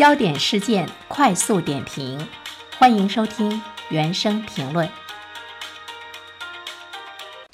焦点事件快速点评，欢迎收听原声评论。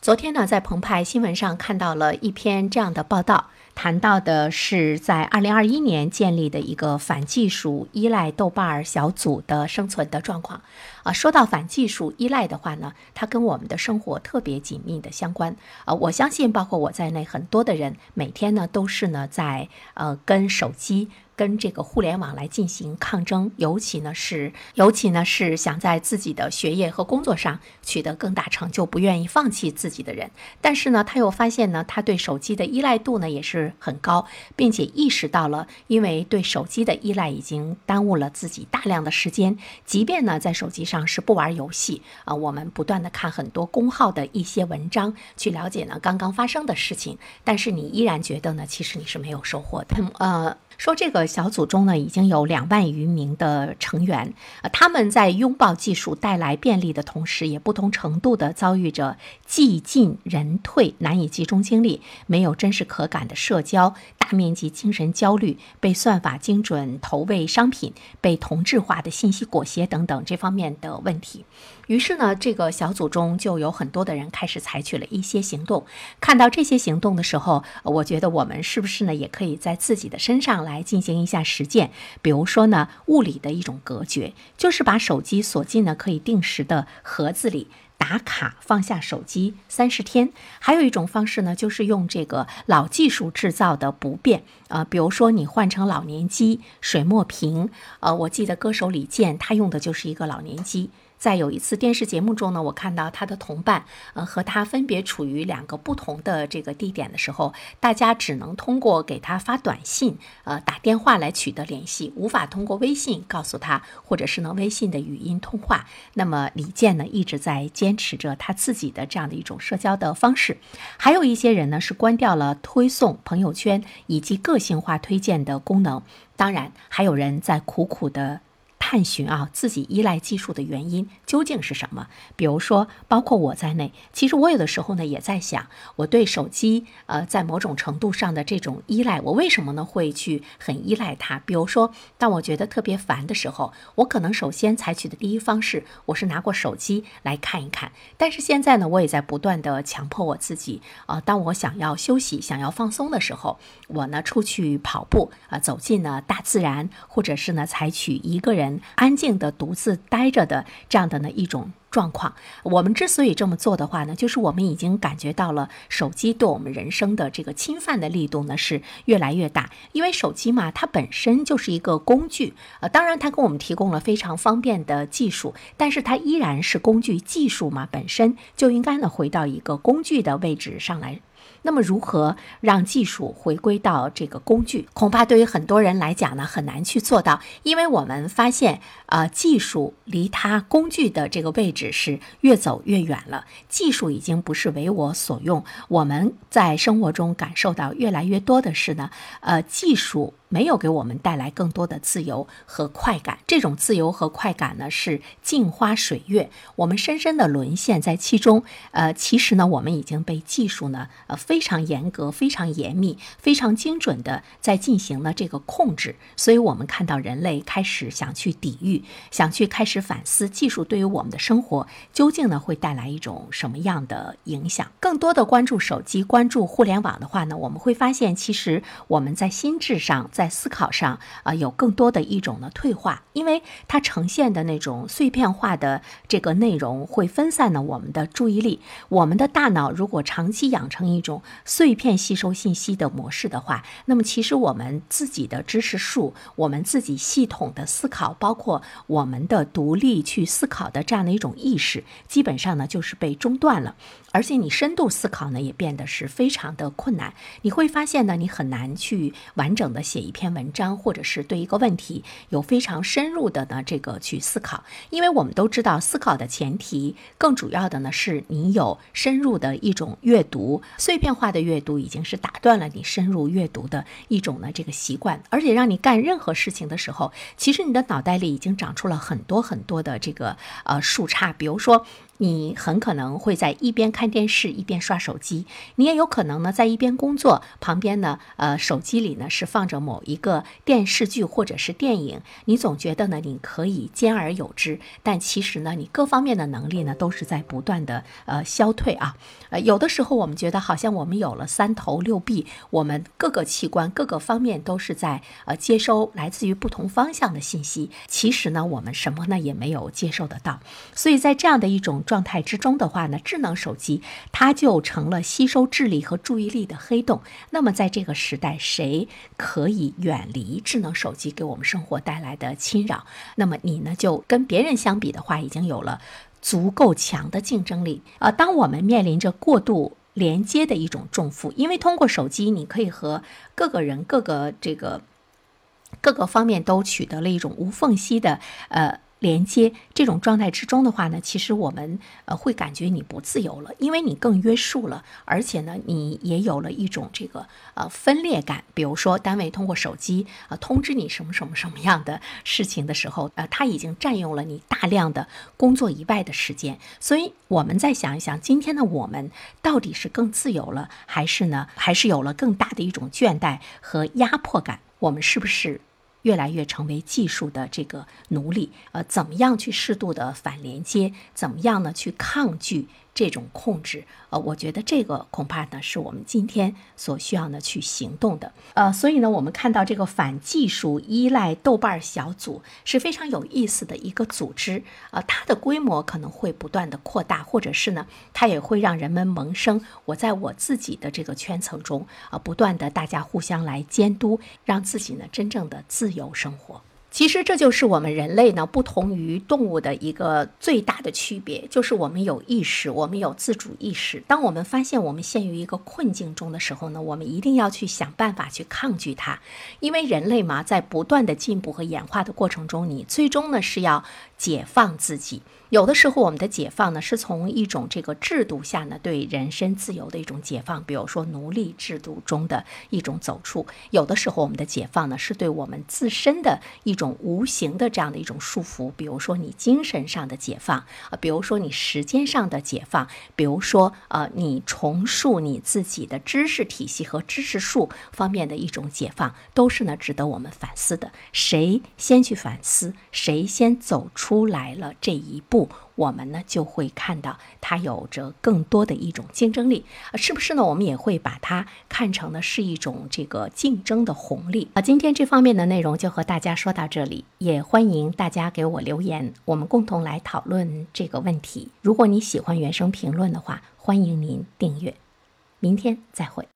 昨天呢，在澎湃新闻上看到了一篇这样的报道。谈到的是在二零二一年建立的一个反技术依赖豆瓣儿小组的生存的状况啊。说到反技术依赖的话呢，它跟我们的生活特别紧密的相关啊。我相信，包括我在内，很多的人每天呢都是呢在呃跟手机。跟这个互联网来进行抗争，尤其呢是，尤其呢是想在自己的学业和工作上取得更大成就，不愿意放弃自己的人。但是呢，他又发现呢，他对手机的依赖度呢也是很高，并且意识到了，因为对手机的依赖已经耽误了自己大量的时间。即便呢在手机上是不玩游戏啊，我们不断的看很多公号的一些文章，去了解呢刚刚发生的事情，但是你依然觉得呢，其实你是没有收获的。呃。说这个小组中呢，已经有两万余名的成员，呃，他们在拥抱技术带来便利的同时，也不同程度的遭遇着技进人退、难以集中精力、没有真实可感的社交、大面积精神焦虑、被算法精准投喂商品、被同质化的信息裹挟等等这方面的问题。于是呢，这个小组中就有很多的人开始采取了一些行动。看到这些行动的时候，我觉得我们是不是呢，也可以在自己的身上来进行一下实践？比如说呢，物理的一种隔绝，就是把手机锁进呢可以定时的盒子里，打卡放下手机三十天。还有一种方式呢，就是用这个老技术制造的不便啊，比如说你换成老年机、水墨屏。呃，我记得歌手李健他用的就是一个老年机。在有一次电视节目中呢，我看到他的同伴，呃，和他分别处于两个不同的这个地点的时候，大家只能通过给他发短信，呃，打电话来取得联系，无法通过微信告诉他，或者是呢微信的语音通话。那么李健呢一直在坚持着他自己的这样的一种社交的方式。还有一些人呢是关掉了推送、朋友圈以及个性化推荐的功能。当然，还有人在苦苦的。探寻啊，自己依赖技术的原因究竟是什么？比如说，包括我在内，其实我有的时候呢也在想，我对手机呃在某种程度上的这种依赖，我为什么呢会去很依赖它？比如说，当我觉得特别烦的时候，我可能首先采取的第一方式，我是拿过手机来看一看。但是现在呢，我也在不断的强迫我自己啊，当我想要休息、想要放松的时候，我呢出去跑步啊，走进了大自然，或者是呢采取一个人。安静的独自待着的这样的呢一种状况，我们之所以这么做的话呢，就是我们已经感觉到了手机对我们人生的这个侵犯的力度呢是越来越大。因为手机嘛，它本身就是一个工具，呃，当然它给我们提供了非常方便的技术，但是它依然是工具。技术嘛，本身就应该呢回到一个工具的位置上来。那么，如何让技术回归到这个工具？恐怕对于很多人来讲呢，很难去做到，因为我们发现，呃，技术离它工具的这个位置是越走越远了。技术已经不是为我所用，我们在生活中感受到越来越多的是呢，呃，技术。没有给我们带来更多的自由和快感，这种自由和快感呢是镜花水月，我们深深的沦陷在其中。呃，其实呢，我们已经被技术呢，呃，非常严格、非常严密、非常精准的在进行了这个控制。所以，我们看到人类开始想去抵御，想去开始反思技术对于我们的生活究竟呢会带来一种什么样的影响。更多的关注手机、关注互联网的话呢，我们会发现，其实我们在心智上。在思考上啊，有更多的一种呢退化，因为它呈现的那种碎片化的这个内容会分散了我们的注意力。我们的大脑如果长期养成一种碎片吸收信息的模式的话，那么其实我们自己的知识树，我们自己系统的思考，包括我们的独立去思考的这样的一种意识，基本上呢就是被中断了。而且你深度思考呢也变得是非常的困难。你会发现呢，你很难去完整的写。一篇文章，或者是对一个问题有非常深入的呢这个去思考，因为我们都知道，思考的前提更主要的呢是你有深入的一种阅读，碎片化的阅读已经是打断了你深入阅读的一种呢这个习惯，而且让你干任何事情的时候，其实你的脑袋里已经长出了很多很多的这个呃树杈，比如说你很可能会在一边看电视一边刷手机，你也有可能呢在一边工作，旁边呢，呃，手机里呢是放着某一个电视剧或者是电影，你总觉得呢你可以兼而有之，但其实呢你各方面的能力呢都是在不断的呃消退啊，呃，有的时候我们觉得好像我们有了三头六臂，我们各个器官各个方面都是在呃接收来自于不同方向的信息，其实呢我们什么呢也没有接受得到，所以在这样的一种。状态之中的话呢，智能手机它就成了吸收智力和注意力的黑洞。那么在这个时代，谁可以远离智能手机给我们生活带来的侵扰？那么你呢，就跟别人相比的话，已经有了足够强的竞争力。呃，当我们面临着过度连接的一种重负，因为通过手机，你可以和各个人、各个这个各个方面都取得了一种无缝隙的呃。连接这种状态之中的话呢，其实我们呃会感觉你不自由了，因为你更约束了，而且呢，你也有了一种这个呃分裂感。比如说，单位通过手机啊通知你什么什么什么样的事情的时候，呃，它已经占用了你大量的工作以外的时间。所以，我们再想一想，今天的我们到底是更自由了，还是呢，还是有了更大的一种倦怠和压迫感？我们是不是？越来越成为技术的这个奴隶，呃，怎么样去适度的反连接？怎么样呢？去抗拒？这种控制，呃，我觉得这个恐怕呢是我们今天所需要呢去行动的，呃，所以呢，我们看到这个反技术依赖豆瓣小组是非常有意思的一个组织，呃，它的规模可能会不断的扩大，或者是呢，它也会让人们萌生我在我自己的这个圈层中，呃，不断的大家互相来监督，让自己呢真正的自由生活。其实这就是我们人类呢不同于动物的一个最大的区别，就是我们有意识，我们有自主意识。当我们发现我们陷于一个困境中的时候呢，我们一定要去想办法去抗拒它，因为人类嘛，在不断的进步和演化的过程中，你最终呢是要解放自己。有的时候，我们的解放呢，是从一种这个制度下呢，对人身自由的一种解放，比如说奴隶制度中的一种走出；有的时候，我们的解放呢，是对我们自身的一种无形的这样的一种束缚，比如说你精神上的解放，啊，比如说你时间上的解放，比如说呃，你重塑你自己的知识体系和知识树方面的一种解放，都是呢值得我们反思的。谁先去反思，谁先走出来了这一步。我们呢就会看到它有着更多的一种竞争力，是不是呢？我们也会把它看成呢是一种这个竞争的红利啊。今天这方面的内容就和大家说到这里，也欢迎大家给我留言，我们共同来讨论这个问题。如果你喜欢原声评论的话，欢迎您订阅。明天再会。